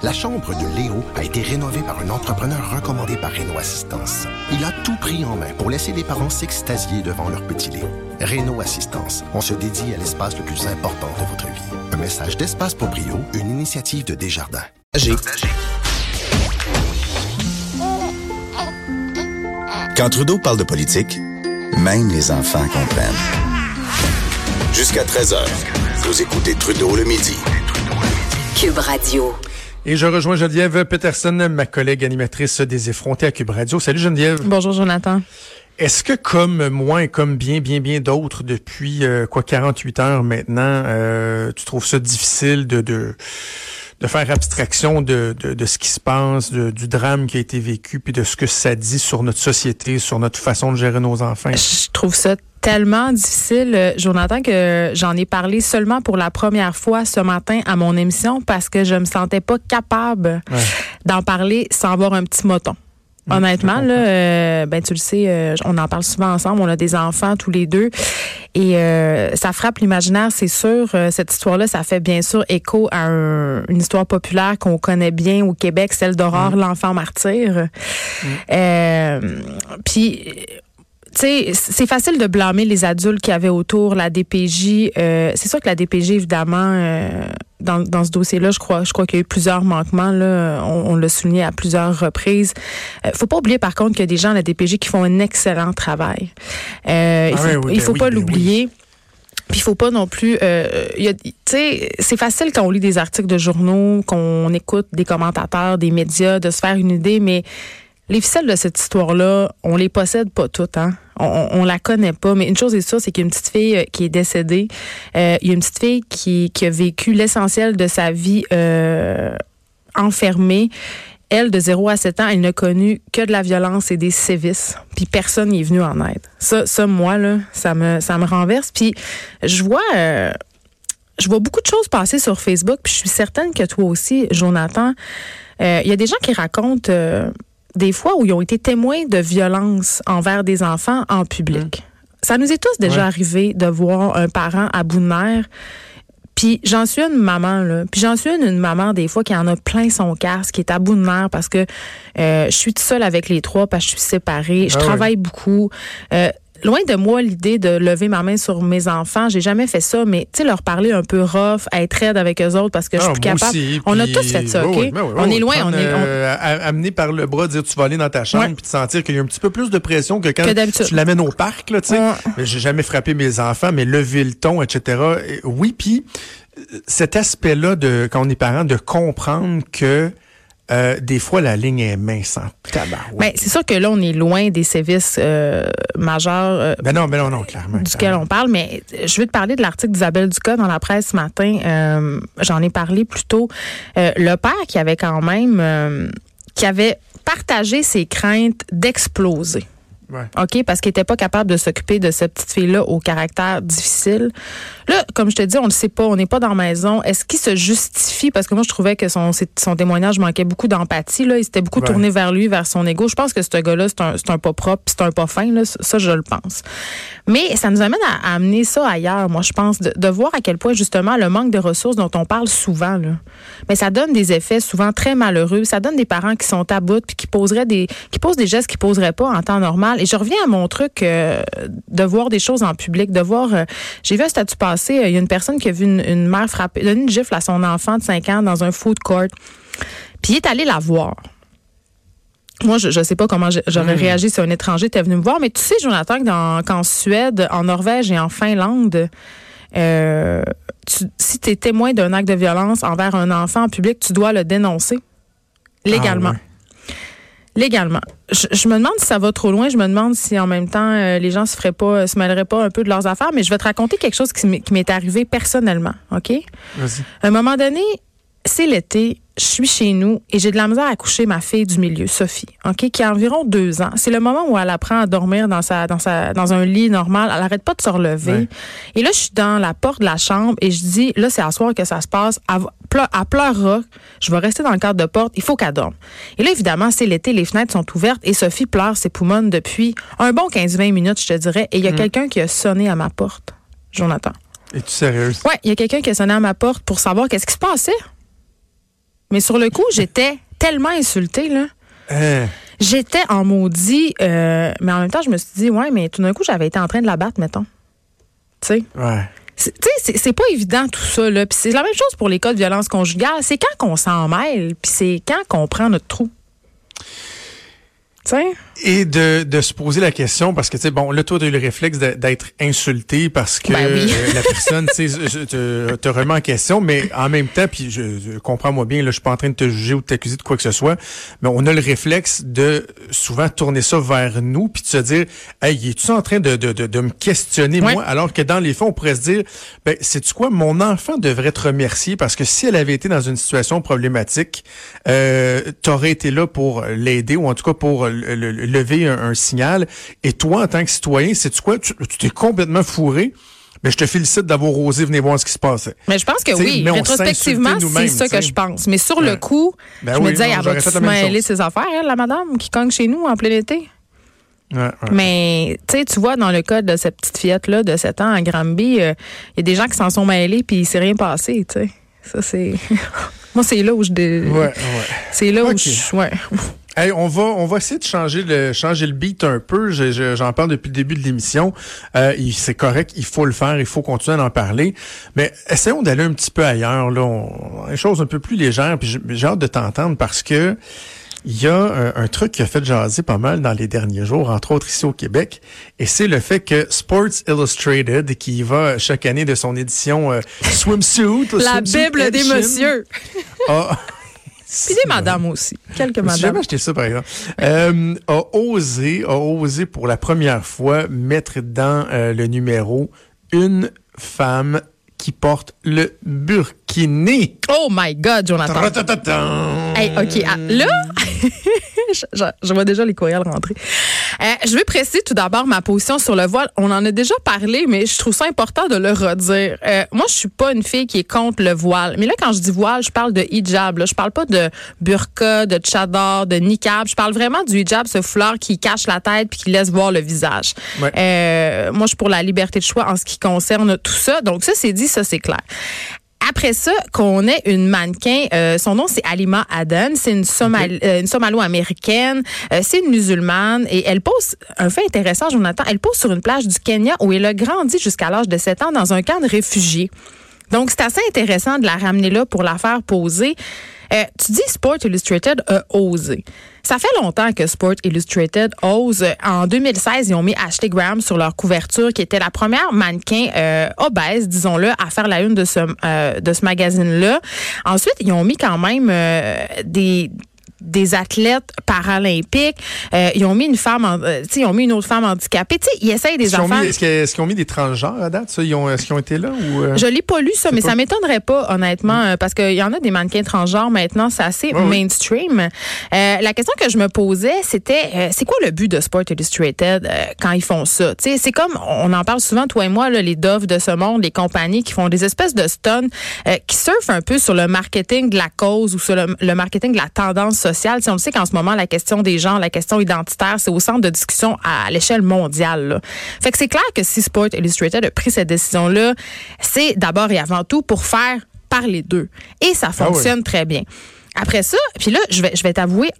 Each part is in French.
La chambre de Léo a été rénovée par un entrepreneur recommandé par Renault Assistance. Il a tout pris en main pour laisser les parents s'extasier devant leur petit Léo. Renault Assistance, on se dédie à l'espace le plus important de votre vie. Un message d'Espace pour Brio, une initiative de Desjardins. J'ai. Quand Trudeau parle de politique, même les enfants comprennent. Jusqu'à 13h, vous écoutez Trudeau le midi. Cube Radio. Et je rejoins Geneviève Peterson, ma collègue animatrice des effrontés à Cube Radio. Salut Geneviève. Bonjour Jonathan. Est-ce que comme moi et comme bien, bien, bien d'autres depuis euh, quoi 48 heures maintenant, euh, tu trouves ça difficile de, de, de faire abstraction de, de, de, ce qui se passe, de, du drame qui a été vécu, puis de ce que ça dit sur notre société, sur notre façon de gérer nos enfants? Je trouve ça tellement difficile, euh, Jonathan, que j'en ai parlé seulement pour la première fois ce matin à mon émission parce que je me sentais pas capable d'en parler sans avoir un petit moton. Honnêtement, là, euh, ben tu le sais, euh, on en parle souvent ensemble. On a des enfants tous les deux, et ça frappe l'imaginaire, c'est sûr. cette histoire-là, ça fait bien sûr écho à une histoire populaire qu'on connaît bien au Québec, celle d'Aurore, mm. l'enfant martyr. Mm. Puis c'est facile de blâmer les adultes qui avaient autour la DPJ. Euh, c'est sûr que la DPJ, évidemment, euh, dans, dans ce dossier-là, je crois, je crois qu'il y a eu plusieurs manquements. Là, on, l'a souligné à plusieurs reprises. Euh, faut pas oublier, par contre, qu'il y a des gens à la DPJ qui font un excellent travail. Euh, il ah faut, il faut ben pas ben l'oublier. Puis il faut pas non plus, euh, tu sais, c'est facile quand on lit des articles de journaux, qu'on écoute des commentateurs, des médias, de se faire une idée, mais les ficelles de cette histoire-là, on les possède pas toutes, hein. On, on, la connaît pas, mais une chose est sûre, c'est qu'il y a une petite fille euh, qui est décédée. Euh, il y a une petite fille qui, qui a vécu l'essentiel de sa vie euh, enfermée. Elle, de 0 à 7 ans, elle n'a connu que de la violence et des sévices. Puis personne n'est venu en aide. Ça, ça, moi, là, ça me, ça me renverse. Puis je vois, euh, je vois beaucoup de choses passer sur Facebook. Puis je suis certaine que toi aussi, Jonathan, il y a des gens qui racontent des fois où ils ont été témoins de violence envers des enfants en public. Mmh. Ça nous est tous déjà arrivé de voir un parent à bout de nerfs. Puis j'en suis une maman, là. Puis j'en suis une, maman, des fois, qui en a plein son casque, qui est à bout de nerfs parce que euh, je suis toute seule avec les trois, parce que je suis séparée. Je ah travaille beaucoup. Euh, loin de moi l'idée de lever ma main sur mes enfants. J'ai jamais fait ça, mais tu sais, leur parler un peu rough, être raide avec eux autres parce que je suis ah, plus capable. on a tous fait ça, OK? on est loin. on est, euh, amené par le bras, dire tu vas aller dans ta chambre puis te sentir qu'il y a un petit peu plus de pression que quand tu l'amènes au parc, là, tu sais. J'ai jamais frappé mes enfants, mais lever le ton, etc. oui, puis euh, cet aspect-là de, quand on est parent, de comprendre que euh, des fois, la ligne est mince en ben, c'est sûr que là, on est loin des services euh, majeurs euh, ben non, ben non, non, clairement, duquel on parle. Mais je veux te parler de l'article d'Isabelle Ducas dans la presse ce matin. J'en ai parlé plus tôt. le père qui avait quand même... qui avait partagé ses craintes d'exploser. OK, parce qu'il n'était pas capable de s'occuper de cette petite fille-là au caractère difficile. Là, comme je te dis, on ne sait pas, on n'est pas dans la maison. Est-ce qu'il se justifie? Parce que moi, je trouvais que son, son témoignage manquait beaucoup d'empathie. Là. Il s'était beaucoup tourné vers lui, vers son ego. Je pense que ce gars-là, c'est un, un pas propre, c'est un pas fin. Là. Ça, je le pense. Mais ça nous amène à, amener ça ailleurs, moi, je pense, de, de, voir à quel point, justement, le manque de ressources dont on parle souvent, là, mais ça donne des effets souvent très malheureux. Ça donne des parents qui sont à bout puis qui poseraient des, qui posent des gestes qu'ils poseraient pas en temps normal. Et je reviens à mon truc euh, de voir des choses en public, de voir. Euh, j'ai vu un statut passé. Euh, il y a une personne qui a vu une, mère frapper, donner une gifle à son enfant de 5 ans dans un food court. Puis il est allé la voir. Moi, je ne sais pas comment j'aurais hmm. réagi si un étranger était venu me voir, mais tu sais, Jonathan, qu'en Suède, en Norvège et en Finlande, si tu es témoin d'un acte de violence envers un enfant en public, tu dois le dénoncer légalement. Ah légalement. Je, me demande si ça va trop loin. Je me demande si en même temps euh, les gens se feraient pas, se mêleraient pas un peu de leurs affaires. Mais je vais te raconter quelque chose qui m'est arrivé personnellement. Ok? Vas-y. À un moment donné, c'est l'été je suis chez nous et j'ai de la misère à coucher ma fille du milieu, Sophie, ok, qui a environ deux ans. C'est le moment où elle apprend à dormir dans sa, dans sa, dans un lit normal. Elle arrête pas de se relever. Et là, je suis dans la porte de la chambre et je dis, là, c'est à soir que ça se passe. Elle, pleurera. Je vais rester dans le cadre de porte. Il faut qu'elle dorme. Et là, évidemment, c'est l'été, les fenêtres sont ouvertes et Sophie pleure ses poumons depuis un bon 15-20 minutes, je te dirais. Et il y a mm. quelqu'un qui a sonné à ma porte. Jonathan. Es-tu sérieuse? Ouais, il y a quelqu'un qui a sonné à ma porte pour savoir qu'est-ce qui se passait. Mais sur le coup, j'étais tellement insultée, là. Hein? J'étais en maudit, euh, mais en même temps, je me suis dit, ouais, mais tout d'un coup, j'avais été en train de la battre, mettons. Tu sais? Ouais. Tu sais, c'est pas évident tout ça, là. Puis c'est la même chose pour les cas de violence conjugale. C'est quand qu'on s'en mêle, puis c'est quand qu'on prend notre trou. Et de, de se poser la question, parce que, tu sais, bon, là, toi, tu as eu le réflexe d'être insulté parce que ben la personne, tu sais, te, te remet en question, mais en même temps, puis je, comprends-moi bien, là, je suis pas en train de te juger ou de t'accuser de quoi que ce soit, mais on a le réflexe de souvent tourner ça vers nous, puis de se dire, hey, es-tu en train de, de, de, de me questionner, moi, alors que dans les faits, on pourrait se dire, ben, sais-tu quoi, mon enfant devrait te remercier parce que si elle avait été dans une situation problématique, euh, t'aurais été là pour l'aider, ou en tout cas pour le lever un, signal. Et toi, en tant que citoyen, c'est quoi? Tu t'es complètement fourré. Mais je te félicite d'avoir osé venir voir ce qui se passait. Mais je pense que oui. Rétrospectivement, c'est ça que je pense. Mais sur le coup, ben je me disais, elle va mêler ses affaires, la madame qui cogne chez nous en plein été? Mais tu vois, dans le cas de cette petite fillette-là de 7 ans à Granby, il euh, y a des gens qui s'en sont mêlés puis il s'est rien passé. sais. Ça, c'est. Moi, c'est là où je. Ouais, C'est là où je. On va on va essayer de changer le changer le beat un peu. J'en parle depuis le début de l'émission. Euh, c'est correct, il faut le faire, il faut continuer à en parler. Mais essayons d'aller un petit peu ailleurs. Là, on, une chose un peu plus légère. Puis j'ai hâte de t'entendre parce que il y a un, truc qui a fait jaser pas mal dans les derniers jours, entre autres ici au Québec, et c'est le fait que Sports Illustrated, qui va chaque année de son édition euh, swimsuit, la Bible des messieurs, Puis des madames aussi. Quelques madames. J'ai jamais acheté ça, par exemple. Euh, a osé, a osé pour la première fois mettre dans euh, le numéro une femme qui porte le burkini. Oh my God, Jonathan. Hey, OK, ah, là, je, je, vois déjà les courriels rentrer. Euh, je vais préciser tout d'abord ma position sur le voile. On en a déjà parlé, mais je trouve ça important de le redire. Euh, moi, je suis pas une fille qui est contre le voile. Mais là, quand je dis voile, je parle de hijab. Là. Je parle pas de burqa, de tchador, de niqab. Je parle vraiment du hijab, ce foulard qui cache la tête puis qui laisse voir le visage. Euh, moi, je suis pour la liberté de choix en ce qui concerne tout ça. Donc ça, c'est dit, ça, c'est clair après ça, qu'on ait une mannequin, euh, son nom c'est Alima Aden, c'est une, euh, une somalo-américaine, euh, c'est une musulmane et elle pose un fait intéressant, Jonathan, elle pose sur une plage du Kenya où elle a grandi jusqu'à l'âge de 7 ans dans un camp de réfugiés. Donc c'est assez intéressant de la ramener là pour la faire poser. Euh, tu dis Sport Illustrated a osé. Ça fait longtemps que Sport Illustrated ose. En 2016, ils ont mis Ashley Graham sur leur couverture, qui était la première mannequin euh, obèse, disons-le, à faire la une de ce euh, de ce magazine-là. Ensuite, ils ont mis quand même des des athlètes paralympiques. Euh, ils ont mis une femme, euh, ils ont mis une autre femme handicapée. sais, ils essayent des enfants. Est-ce qu'ils ont mis des transgenres à date? Est-ce qu'ils ont été là? Ou, euh? Je l'ai pas lu, ça, mais ça m'étonnerait pas, honnêtement, parce qu'il y en a des mannequins transgenres maintenant. C'est assez mainstream. la question que je me posais, c'était c'est quoi le but de Sport Illustrated quand ils font ça? C'est comme, on en parle souvent, toi et moi, là, les doves de ce monde, les compagnies qui font des espèces de stuns qui surfent un peu sur le marketing de la cause ou sur le, le marketing de la tendance sociale. on le sait qu'en ce moment, la question des gens, la question identitaire, c'est au centre de discussion à l'échelle mondiale. Fait que c'est clair que si Sport Illustrated a pris cette décision-là, c'est d'abord et avant tout pour faire parler d'eux. Et ça ah fonctionne très bien. Après ça, puis là, je vais, je vais t'avouer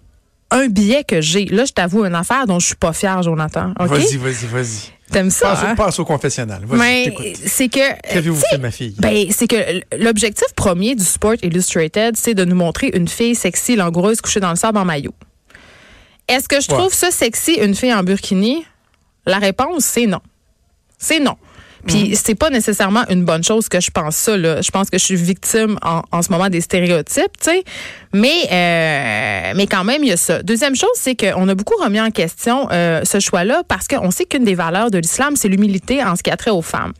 un billet que j'ai. Là, je t'avoue une affaire dont je suis pas fière, Jonathan. Vas-y, vas-y, vas-y. T'aimes ça? Passe, hein? passe au confessionnel. Mais c'est que. Qu'avez-vous fait, ma fille? Ben, c'est que l'objectif premier du Sport Illustrated, c'est de nous montrer une fille sexy, langoureuse, couchée dans le sable en maillot. Est-ce que je trouve ça sexy, une fille en burkini? La réponse, c'est non. C'est non. Puis mhm. c'est pas nécessairement une bonne chose que je pense ça. Là. Je pense que je suis victime en, en ce moment des stéréotypes, tu sais. Mais euh, mais quand même il y a ça. Deuxième chose, c'est qu'on a beaucoup remis en question euh, ce choix-là parce qu'on sait qu'une des valeurs de l'islam, c'est l'humilité en ce qui a trait aux femmes.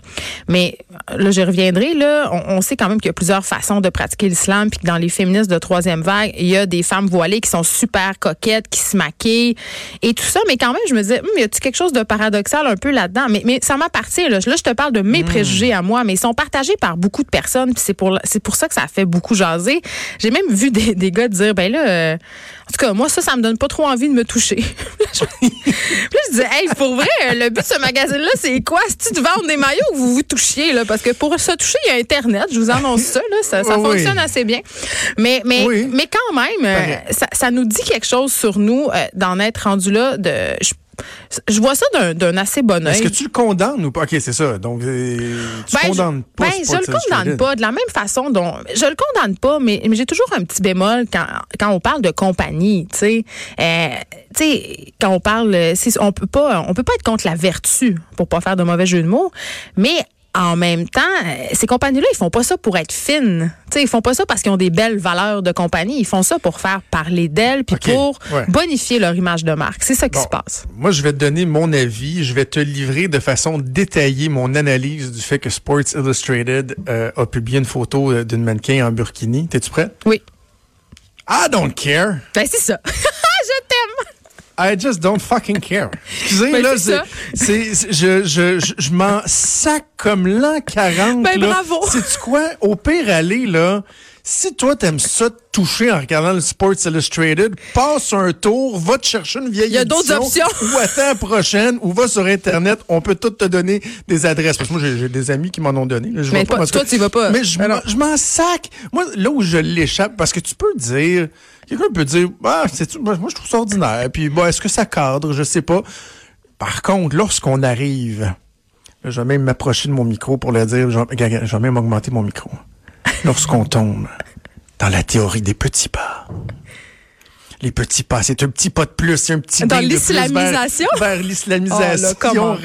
Mais là, je reviendrai là. On, on sait quand même qu'il y a plusieurs façons de pratiquer l'islam, puis que dans les féministes de troisième vague, il y a des femmes voilées qui sont super coquettes, qui se maquillent et tout ça. Mais quand même, je me disais, hum, y a-t-il quelque chose de paradoxal un peu là-dedans? Mais mais ça m'appartient. Là. là, je te parle de mes hmm. préjugés à moi, mais ils sont partagés par beaucoup de personnes. Puis c'est pour c'est pour ça que ça fait beaucoup jaser. J'ai même vu des, des gars dire, ben là, euh, en tout cas, moi, ça, ça me donne pas trop envie de me toucher. puis je disais, hey, pour vrai, le but de ce magazine-là, c'est quoi? C'est-tu de vendre des maillots ou vous vous touchiez, là? Parce que pour se toucher, il y a Internet. Je vous annonce ça, là. Ça, fonctionne assez bien. Mais, mais, mais quand même, euh, ça, ça, nous dit quelque chose sur nous euh, d'en être rendu là. De, je vois ça d'un assez bon oeil. Est-ce que tu le condamnes ou pas? OK, c'est ça. Donc, euh, tu ben, condamnes pas. Ben, je le condamne pas. De la même façon dont. Je le condamne pas, mais, j'ai toujours un petit bémol quand, quand on parle de compagnie. Tu sais, euh, quand on parle. On peut pas, on peut pas être contre la vertu, pour pas faire de mauvais jeu de mots, mais en même temps, euh, ces compagnies-là, ils font pas ça pour être fines. T'sais, ils font pas ça parce qu'ils ont des belles valeurs de compagnie. Ils font ça pour faire parler d'elles puis pour bonifier leur image de marque. C'est ça qui se passe. Moi, je vais te donner mon avis. Je vais te livrer de façon détaillée mon analyse du fait que Sports Illustrated euh, a publié une photo euh, d'une mannequin en burkini. T'es-tu prêt? Oui. I don't care. Ben, c'est ça. I just don't fucking care. Excusez, ben, là, c'est, je, je, je, je m'en sac comme l'an 40. Ben, bravo. C'est quoi? Au pire, aller, là, si toi, t'aimes ça te toucher en regardant le Sports Illustrated, passe un tour, va te chercher une vieille Il y a d'autres options. Ou attends la prochaine, ou va sur Internet. On peut tout te donner des adresses. Parce que moi, j'ai des amis qui m'en ont donné. Je mais pas, toi, tu vas pas. Mais je m'en sac. Moi, là où je l'échappe, parce que tu peux dire Quelqu'un peut dire, ah, moi, je trouve ça ordinaire. Puis, bon, est-ce que ça cadre? Je sais pas. Par contre, lorsqu'on arrive, je vais même m'approcher de mon micro pour le dire, je vais même augmenter mon micro. Lorsqu'on tombe dans la théorie des petits pas les petits pas. C'est un petit pas de plus, c'est un petit Dans l'islamisation? Vers, vers l'islamisation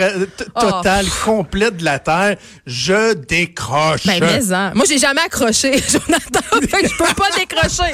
oh, totale, oh. complète de la Terre. Je décroche. Ben, mais hein. Moi, j'ai jamais accroché, Jonathan. je peux pas décrocher.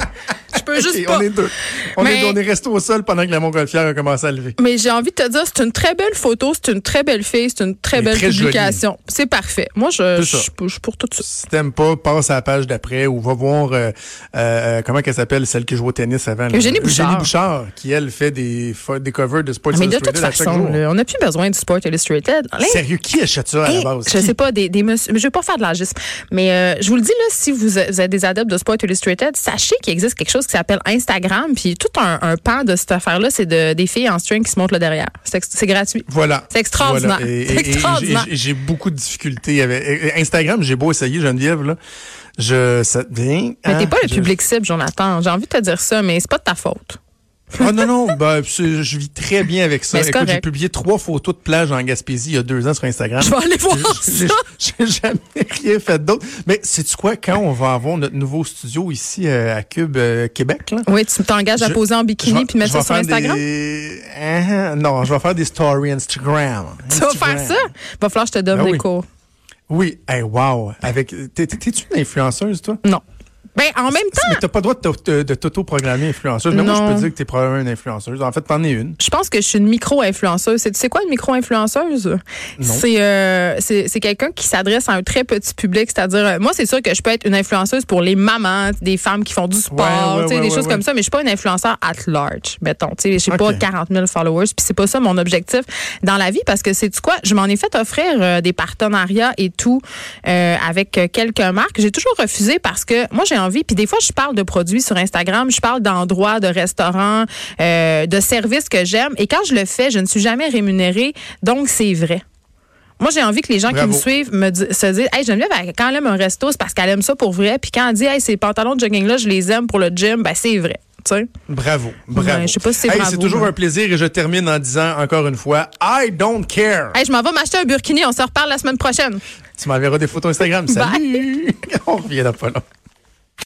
Je peux juste pas. On est deux. On, est, on est resté au sol pendant que la montgolfière a commencé à lever. Mais j'ai envie de te dire, c'est une très belle photo, c'est une très belle fille, c'est une très belle publication. C'est parfait. Moi, je, je, je, pour tout ça. Si t'aimes pas, passe à la page d'après ou va voir, euh, euh, comment qu'elle s'appelle, celle qui joue au tennis avant. Eugénie Bouchard. Bouchard, qui elle fait des, des covers de Sports mais Illustrated. Mais de toute façon, on n'a plus besoin du Sport Illustrated. Sérieux, qui achète ça à la base? Je sais pas, des, des monsieur, je vais pas faire de l'agisme, mais euh, je vous le dis là, si vous, êtes des adeptes de Sport Illustrated, sachez qu'il existe quelque chose qui s'appelle Instagram, puis tout un, un pan de cette affaire-là, c'est de, des filles en string qui se montrent là derrière. C'est gratuit. Voilà. C'est extraordinaire. Voilà. J'ai beaucoup de difficultés avec Instagram. J'ai beau essayer, Geneviève là. Je, ça Mais t'es hein, pas le public cible, Jonathan. J'ai envie de te dire ça, mais c'est pas de ta faute. Ah non, non, ben, je vis très bien avec ça. Écoute, j'ai publié trois photos de plage en Gaspésie il y a deux ans sur Instagram. Je vais aller voir ça. J'ai jamais rien fait d'autre. Mais sais-tu quoi, quand on va avoir notre nouveau studio ici euh, à Cube euh, Québec, là, Oui, tu t'engages à poser en bikini puis mettre ça sur Instagram? Hein, non, je vais faire des stories Instagram. Tu vas faire ça? Va falloir que je te donne ben des cours. Oui, hey, wow. Avec, t'es-tu une influenceuse, toi? Non. Ben, en même temps. Mais t'as pas le droit de, de t'auto-programmer influenceuse. Mais moi, je peux dire que t'es probablement une influenceuse. En fait, t'en es une. Je pense que je suis une micro-influenceuse. Tu sais quoi, une micro-influenceuse? C'est, euh, c'est, c'est quelqu'un qui s'adresse à un très petit public. C'est-à-dire, euh, moi, c'est sûr que je peux être une influenceuse pour les mamans, des femmes qui font du sport, des choses comme ça, mais je suis pas une influenceur at large, mettons. Tu sais, j'ai pas 40 000 followers, puis c'est pas ça mon objectif dans la vie parce que c'est quoi? Je m'en ai fait offrir euh, des partenariats et tout avec quelques marques. J'ai toujours refusé parce que moi, j'ai envie. Puis des fois, je parle de produits sur Instagram, je parle d'endroits, de restaurants, euh, de services que j'aime. Et quand je le fais, je ne suis jamais rémunérée. Donc, c'est vrai. Moi, j'ai envie que les gens qui me suivent me se disent Hey, Geneviève, quand elle aime un resto, c'est parce qu'elle aime ça pour vrai. Puis quand elle dit Hey, ces pantalons de jogging-là, je les aime pour le gym, ben c'est vrai. Bravo, bravo. je sais pas si c'est C'est toujours un plaisir et je termine en disant encore une fois I don't care. Hey, je m'en vais m'acheter un burkini. On se reparle la semaine prochaine. Tu m'enverras des photos Instagram. Salut! On revient pas là.